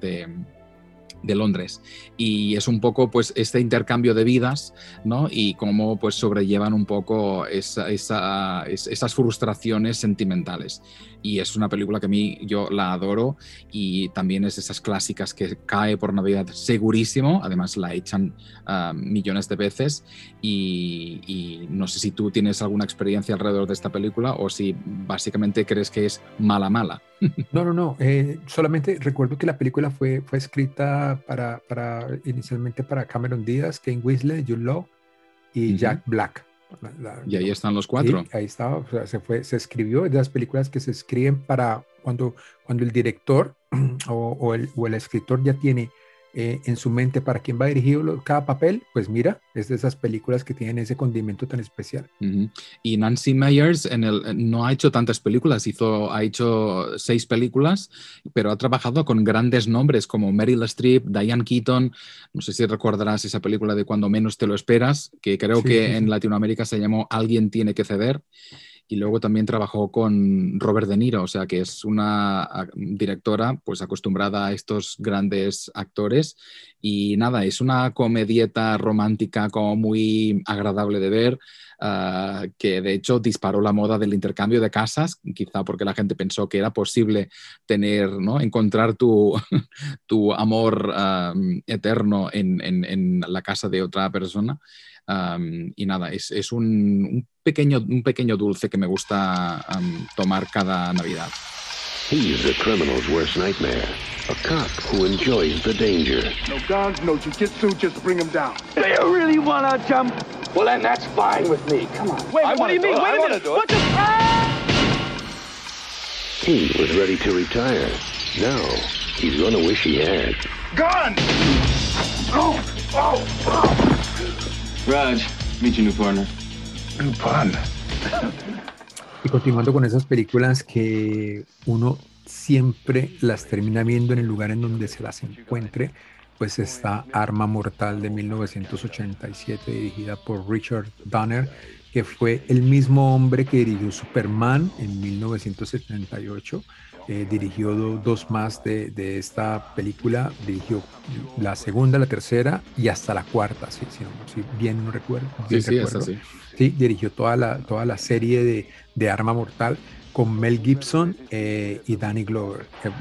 de Londres. Y es un poco pues este intercambio de vidas, ¿no? Y cómo pues sobrellevan un poco esa- esa- es- esas frustraciones sentimentales. Y es una película que a mí yo la adoro y también es de esas clásicas que cae por Navidad segurísimo, además la echan ah, millones de veces y, y no sé si tú tienes alguna experiencia alrededor de esta película o si básicamente crees que es mala mala. No, no, no. eh, solamente recuerdo que la película fue, fue escrita para, para inicialmente para Cameron Díaz, Kane Winslet, Jude Law y. Jack Black. La- la- Y ahí están los cuatro. Sí, ahí estaba, o sea, se, fue, se escribió, es de las películas que se escriben para cuando, cuando el director o, o el, o el escritor ya tiene eh, en su mente para quién va dirigido cada papel, pues mira, es de esas películas que tienen ese condimento tan especial. Y Nancy Meyers en el, no ha hecho tantas películas, hizo, ha hecho seis películas, pero ha trabajado con grandes nombres como Meryl Streep, Diane Keaton, no sé si recordarás esa película de Cuando menos te lo esperas, que creo Sí, que sí, en sí. Latinoamérica se llamó Alguien tiene que ceder. Y luego también trabajó con Robert De Niro, o sea que es una directora pues acostumbrada a estos grandes actores. Y nada, es una comedieta romántica como muy agradable de ver, ah, que de hecho disparó la moda del intercambio de casas, quizá porque la gente pensó que era posible tener, ¿no? encontrar tu, tu amor ah, eterno en- en la casa de otra persona. Um, y nada, es, es un, un pequeño, un pequeño dulce que me gusta um, tomar cada Navidad. He's a criminal's worst nightmare. A cop who enjoys the danger. No guns, no jujitsu, just bring him down. Do you really want to jump? Well, then that's fine with me. Come on. Wait, I what do you do mean? it. Wait I a minute. do. What the? He was ready to retire. Now, he's gonna wish he had. Gun! Oh, oh, oh. Raj, meet your new partner. New partner. Y continuando con esas películas que uno siempre las termina viendo en el lugar en donde se las encuentre, pues está Arma Mortal de 1987, dirigida por Richard Donner, que fue el mismo hombre que dirigió Superman en 1978. Eh, dirigió do- dos más de, de esta película, dirigió la segunda, la tercera y hasta la cuarta, si, si, no- si bien no recuerdo. Sí, bien sí, recuerdo. así. Sí, dirigió toda la, toda la serie de, de Arma Mortal con Mel Gibson eh, y Danny Glover. que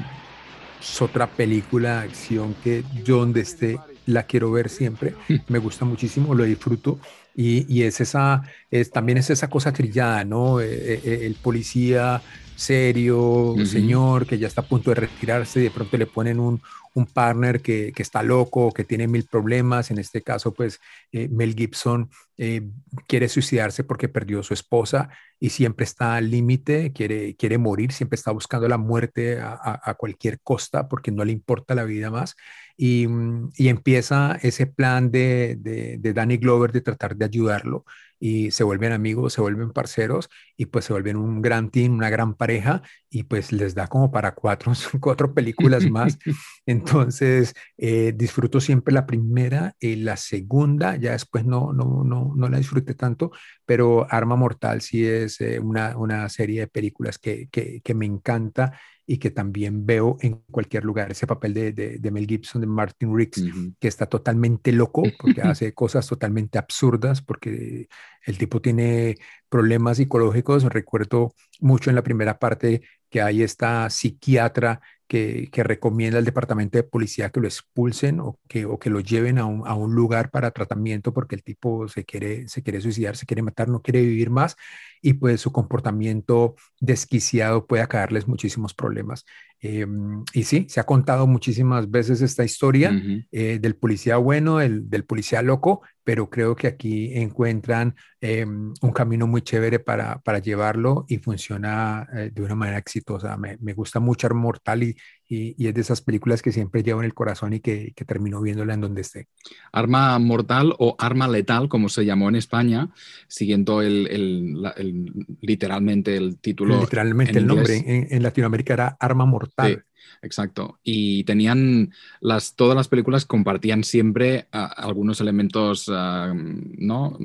Es otra película de acción que yo donde esté la quiero ver siempre. Me gusta muchísimo, lo disfruto. Y, y es esa, es, también es esa cosa trillada, ¿no? Eh, eh, eh, el policía serio, señor, que ya está a punto de retirarse, y de pronto le ponen un, un partner que, que está loco, que tiene mil problemas. En este caso, pues eh, Mel Gibson eh, quiere suicidarse porque perdió a su esposa y siempre está al límite, quiere, quiere morir, siempre está buscando la muerte a, a- a cualquier costa porque no le importa la vida más. Y, mm, y empieza ese plan de, de, de Danny Glover de tratar de ayudarlo y se vuelven amigos, se vuelven parceros y pues se vuelven un gran team, una gran pareja y pues les da como para cuatro, cuatro películas más. Entonces eh, disfruto siempre la primera y la segunda, ya después no, no, no, no la disfruté tanto, pero Arma Mortal sí es eh, una, una serie de películas que, que, que me encanta y que también veo en cualquier lugar. Ese papel de, de, de Mel Gibson, de Martin Riggs, que está totalmente loco porque hace cosas totalmente absurdas, porque el tipo tiene problemas psicológicos. Recuerdo mucho en la primera parte que hay esta psiquiatra que, recomienda al departamento de policía que lo expulsen o que, o que lo lleven a un, a un lugar para tratamiento porque el tipo se quiere, se quiere suicidar, se quiere matar, no quiere vivir más y pues su comportamiento desquiciado puede acabarles muchísimos problemas. Eh, y sí, se ha contado muchísimas veces esta historia eh, del policía bueno, el, del policía loco, pero creo que aquí encuentran eh, un camino muy chévere para, para llevarlo y funciona eh, de una manera exitosa. Me, me gusta mucho Arma Mortal y, y, y es de esas películas que siempre llevo en el corazón y que, que termino viéndola en donde esté. Arma mortal o arma letal, como se llamó en España, siguiendo el, el- el- literalmente el título. Literalmente en el nombre inglés. en, en Latinoamérica era Arma Mortal. Sí. exacto. Y tenían las, todas las películas compartían siempre uh, algunos elementos uh, ¿no?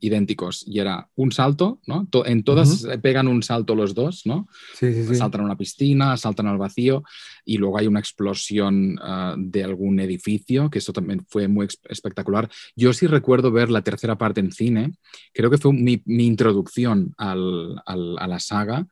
idénticos. Y era un salto, ¿no? To en todas uh -huh. pegan un salto los dos, ¿no? Sí, sí, sí. Saltan a una piscina, saltan al vacío y luego hay una explosión uh, de algún edificio, que eso también fue muy espectacular. Yo sí recuerdo ver la tercera parte en cine, creo que fue mi, mi introducción al, al, a la saga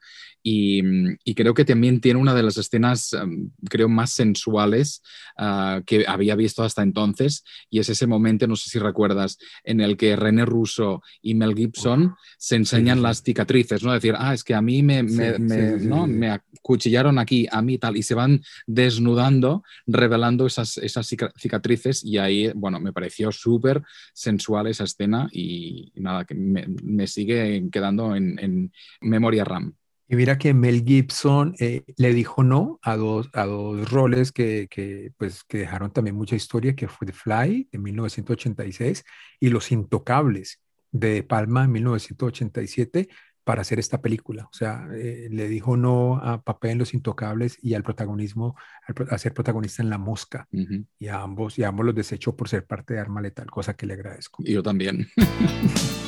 y, y, creo que también tiene una de las escenas, um, creo, más sensuales uh, que había visto hasta entonces. Y es ese momento, no sé si recuerdas, en el que René Russo y Mel Gibson se enseñan sí, sí. las cicatrices, ¿no? Decir, ah, es que a mí me, me, sí, me ¿no? me acuchillaron aquí, a mí tal, y se van desnudando, revelando esas, esas cicatrices. Y ahí, bueno, me pareció súper sensual esa escena y, nada, que me, me, sigue quedando en, en memoria RAM. Y mira que Mel Gibson eh, le dijo no a dos, a dos roles que, que, pues, que dejaron también mucha historia, que fue The Fly de 1986 y Los Intocables de Palma en 1987 para hacer esta película. O sea, eh, le dijo no a papel en Los Intocables y al protagonismo, al, a ser protagonista en La Mosca. Uh -huh. Y a ambos, y a ambos los desechó por ser parte de Arma Letal, cosa que le agradezco. Y yo también.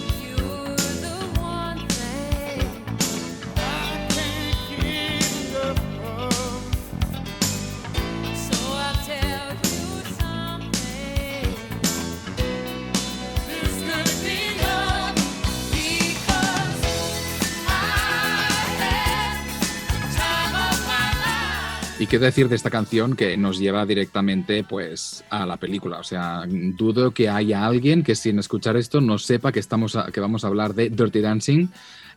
qué decir de esta canción que nos lleva directamente pues a la película. O sea, dudo que haya alguien que sin escuchar esto no sepa que, estamos a, que vamos a hablar de Dirty Dancing,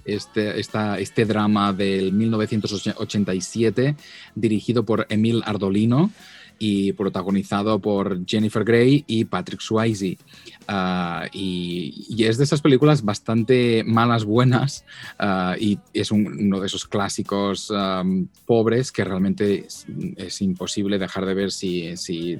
este, esta, este drama del 1987 dirigido por Emil Ardolino y protagonizado por Jennifer Grey y Patrick Swayze. Uh, y, es de esas películas bastante malas, buenas, uh, y es un, uno de esos clásicos pobres que realmente es, imposible dejar de ver si,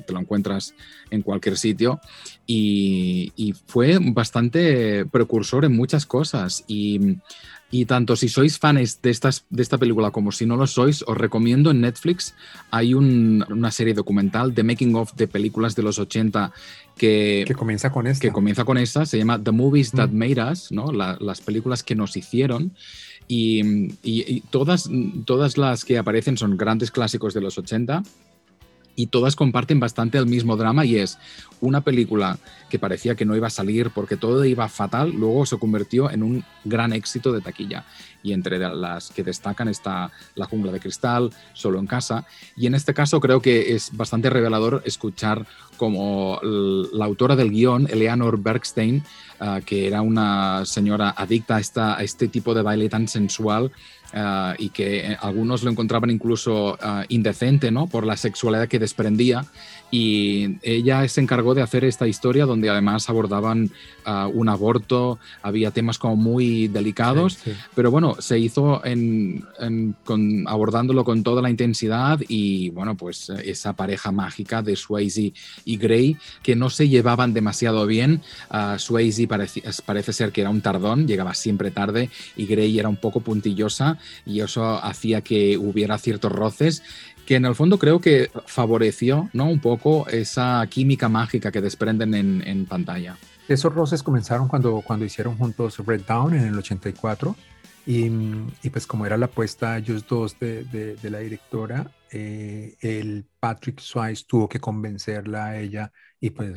te lo encuentras en cualquier sitio. Y, fue bastante precursor en muchas cosas. Y tanto si sois fans de, estas, de esta película como si no lo sois, os recomiendo en Netflix, hay un, una serie documental de making of de películas de los 80 que, que comienza con esta. Que comienza con esta, se llama The Movies That. Made Us, ¿no? La, las películas que nos hicieron. Y, y, y, todas, todas las que aparecen son grandes clásicos de los 80 y todas comparten bastante el mismo drama y es una película que parecía que no iba a salir porque todo iba fatal, luego se convirtió en un gran éxito de taquilla. Y entre las que destacan está La jungla de cristal, Solo en casa. Y en este caso creo que es bastante revelador escuchar como la autora del guion, Eleanor Bergstein, uh, que era una señora adicta a, esta, a este tipo de baile tan sensual, Uh, y que algunos lo encontraban incluso indecente ¿no? por la sexualidad que desprendía. Y ella se encargó de hacer esta historia donde además abordaban uh, un aborto, había temas como muy delicados, sí, sí. pero bueno, se hizo en, en, con, abordándolo con toda la intensidad y bueno, pues esa pareja mágica de Swayze y Gray que no se llevaban demasiado bien. Swayze parece, parece ser que era un tardón, llegaba siempre tarde y Gray era un poco puntillosa y eso hacía que hubiera ciertos roces que en el fondo creo que favoreció ¿no? un poco esa química mágica que desprenden en, en pantalla. Esos roces comenzaron cuando, cuando hicieron juntos Red Down en el 84 y, y pues como era la apuesta ellos dos de, de, de la directora, eh, el Patrick Swayze tuvo que convencerla a ella y pues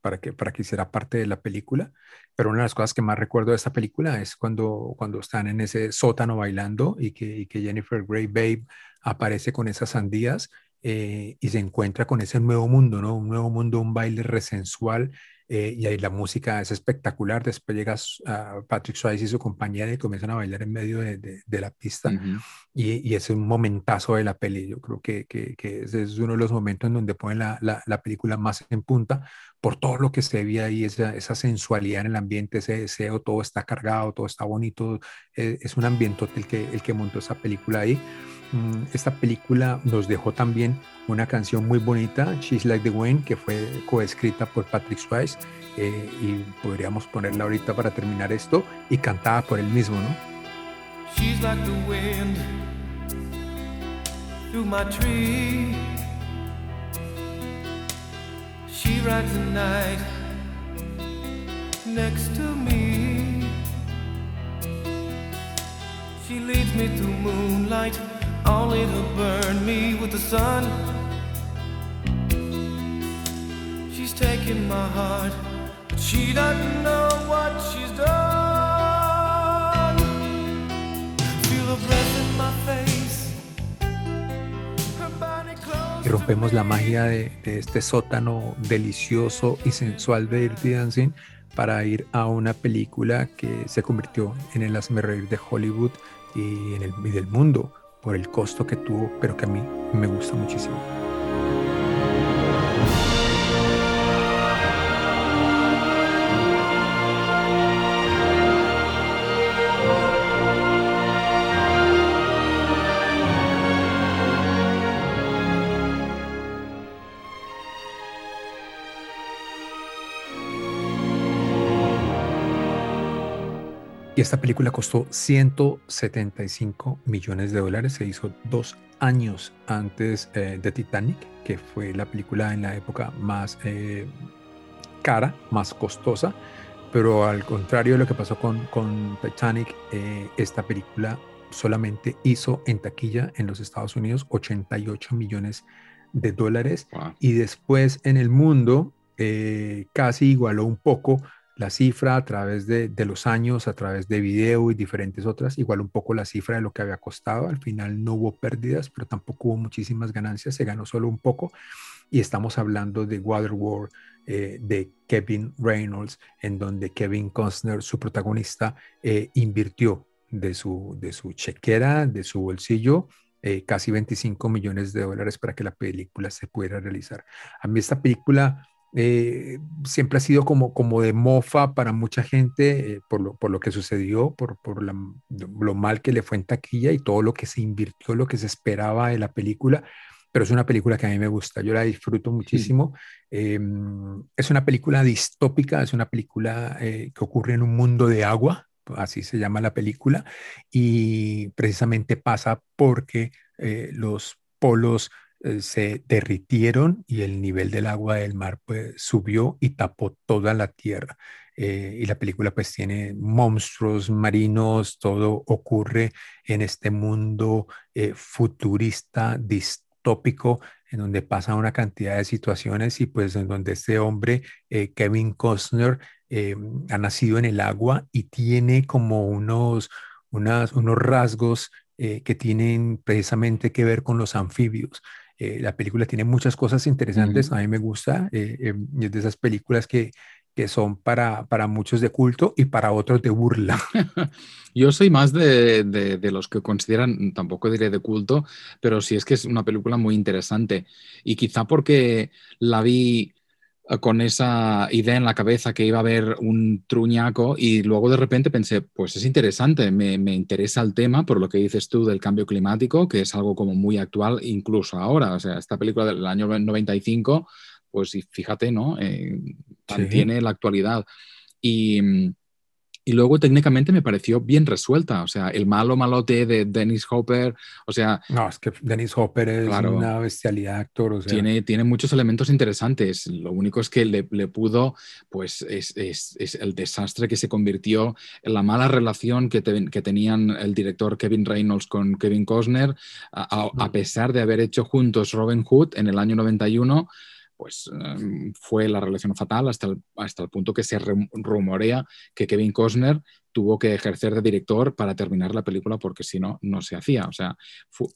para que, para que hiciera parte de la película. Pero una de las cosas que más recuerdo de esta película es cuando, cuando están en ese sótano bailando y que, y que Jennifer Grey Babe aparece con esas sandías eh, y se encuentra con ese nuevo mundo, ¿no? Un nuevo mundo, un baile resensual eh, y ahí la música es espectacular. Después llegas a Patrick Swayze y su compañía y comienzan a bailar en medio de, de, de la pista. Uh -huh. y, y, es un momentazo de la peli. Yo creo que, que, que ese es uno de los momentos en donde ponen la, la, la, película más en punta por todo lo que se ve ahí, esa, esa sensualidad en el ambiente, ese deseo, todo está cargado, todo está bonito. Eh, es un ambiente el que, el que montó esa película ahí. Mm, esta película nos dejó también una canción muy bonita, She's Like the Wind, que fue coescrita por Patrick Swayze eh, y podríamos ponerla ahorita para terminar esto y cantada por él mismo, ¿no? She's like the wind through my tree. She rides the night next to me. She leads me through moonlight, only to burn me with the sun. She's taking my heart, but she doesn't know what she's done. Feel her breath in my face. Y rompemos la magia de, de este sótano delicioso y sensual de Dirty Dancing para ir a una película que se convirtió en el reír de Hollywood y, en el, y del mundo por el costo que tuvo, pero que a mí me gusta muchísimo. Y esta película costó 175 millones de dólares. Se hizo dos años antes eh, de Titanic, que fue la película en la época más eh, cara, más costosa. Pero al contrario de lo que pasó con, con Titanic, eh, esta película solamente hizo en taquilla en los Estados Unidos 88 millones de dólares. Wow. Y después en el mundo casi igualó un poco la cifra a través de, de, los años, a través de video y diferentes otras, igual un poco la cifra de lo que había costado. Al final no hubo pérdidas, pero tampoco hubo muchísimas ganancias, se ganó solo un poco. Y estamos hablando de Waterworld, eh, de Kevin Reynolds, en donde Kevin Costner, su protagonista, eh, invirtió de su, de su chequera, de su bolsillo, eh, casi 25 millones de dólares para que la película se pudiera realizar. A mí esta película eh, siempre ha sido como, como de mofa para mucha gente eh, por, lo, por, lo, que sucedió, por, por la, lo mal que le fue en taquilla y todo lo que se invirtió, lo que se esperaba de la película. Pero es una película que a mí me gusta, yo la disfruto muchísimo. Sí. Eh, es una película distópica, es una película eh, que ocurre en un mundo de agua, así se llama la película, y precisamente pasa porque eh, los polos eh, se derritieron y el nivel del agua del mar pues, subió y tapó toda la tierra. Eh, y la película pues tiene monstruos marinos, todo ocurre en este mundo eh, futurista, distópico, en donde pasa una cantidad de situaciones y pues en donde este hombre, Kevin Costner, ha nacido en el agua y tiene como unos, unas, unos rasgos que tienen precisamente que ver con los anfibios. Eh, la película tiene muchas cosas interesantes, uh -huh. a mí me gusta, eh, eh, es de esas películas que, que son para, para, muchos de culto y para otros de burla. Yo soy más de, de, de, los que consideran, tampoco diré de culto, pero sí es que es una película muy interesante y quizá porque la vi con esa idea en la cabeza que iba a haber un truñaco y luego de repente pensé, pues es interesante, me, me, interesa el tema por lo que dices tú del cambio climático, que es algo como muy actual incluso ahora. O sea, esta película del año 95, pues fíjate, ¿no? Eh, mantiene sí. la actualidad. Y, y luego técnicamente me pareció bien resuelta, o sea, el malo malote de Dennis Hopper, o sea... No, es que Dennis Hopper es claro, una bestialidad de actor, o sea... Tiene, tiene muchos elementos interesantes, lo único es que le, le pudo, pues es, es, es, el desastre que se convirtió en la mala relación que, te, que tenían el director Kevin Reynolds con Kevin Costner, a, a, a pesar de haber hecho juntos Robin Hood en el año 91, pues um, fue la relación fatal hasta el, hasta el punto que se rumorea que Kevin Costner tuvo que ejercer de director para terminar la película porque si no, no se hacía. O sea,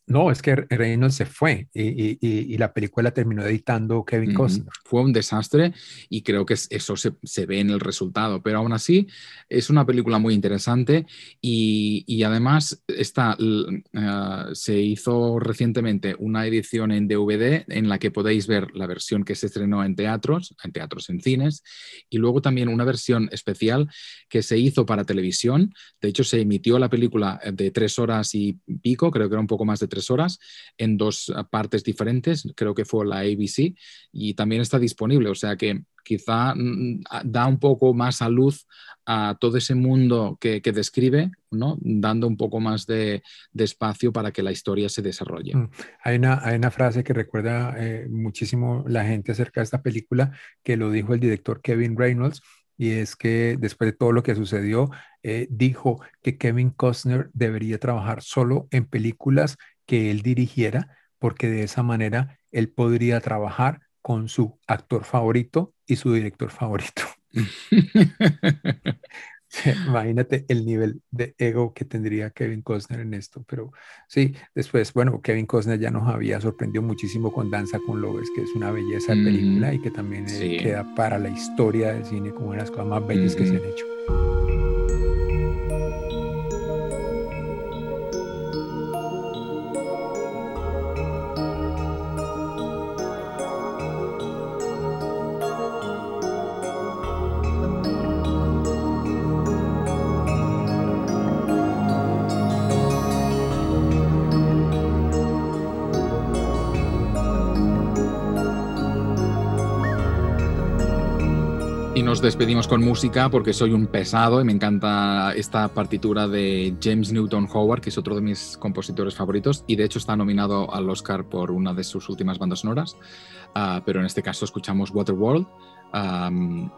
no, es que Reynolds se fue y, y, y, la película terminó editando Kevin. Costner. Fue un desastre y creo que eso se, se, ve en el resultado, pero aún así es una película muy interesante y, y además está, uh, se hizo recientemente una edición en DVD en la que podéis ver la versión que se estrenó en teatros, en teatros en cines, y luego también una versión especial que se hizo para televisión De hecho, se emitió la película de tres horas y pico, creo que era un poco más de tres horas, en dos partes diferentes, creo que fue la ABC, y también está disponible. O sea que quizá mm, da un poco más a luz a todo ese mundo que, describe, ¿no? dando un poco más de, espacio para que la historia se desarrolle. Mm. Hay, una, hay una frase que recuerda eh, muchísimo la gente acerca de esta película, que lo dijo el director Kevin Reynolds, y es que después de todo lo que sucedió, eh, dijo que Kevin Costner debería trabajar solo en películas que él dirigiera, porque de esa manera él podría trabajar con su actor favorito y su director favorito. Imagínate el nivel de ego que tendría Kevin Costner en esto, pero sí, después, bueno, Kevin Costner ya nos había sorprendido muchísimo con Danza con Lobos, que es una belleza de película y que también eh, queda para la historia del cine como una de las cosas más bellas que se han hecho. Nos despedimos con música porque soy un pesado y me encanta esta partitura de James Newton Howard, que es otro de mis compositores favoritos y de hecho está nominado al Oscar por una de sus últimas bandas sonoras. Ah, pero en este caso escuchamos Waterworld.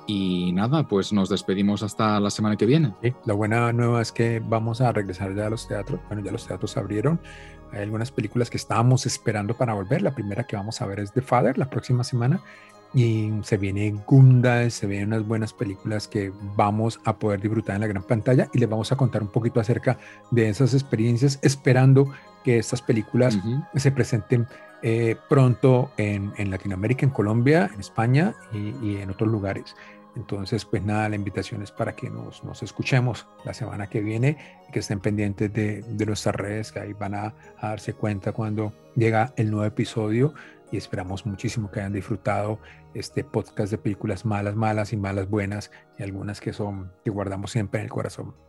y nada, pues nos despedimos hasta la semana que viene. la buena nueva es que vamos a regresar ya a los teatros. Bueno, ya los teatros abrieron. Hay algunas películas que estábamos esperando para volver. La primera que vamos a ver es The Father la próxima semana y se viene Gunda, se vienen unas buenas películas que vamos a poder disfrutar en la gran pantalla y les vamos a contar un poquito acerca de esas experiencias, esperando que estas películas se presenten eh, pronto en, Latinoamérica, en Colombia, en España y, en otros lugares. Entonces, pues nada, la invitación es para que nos, nos escuchemos la semana que viene y que estén pendientes de, de nuestras redes, que ahí van a darse cuenta cuando llega el nuevo episodio y esperamos muchísimo que hayan disfrutado este podcast de películas malas, malas y malas buenas y algunas que son que guardamos siempre en el corazón.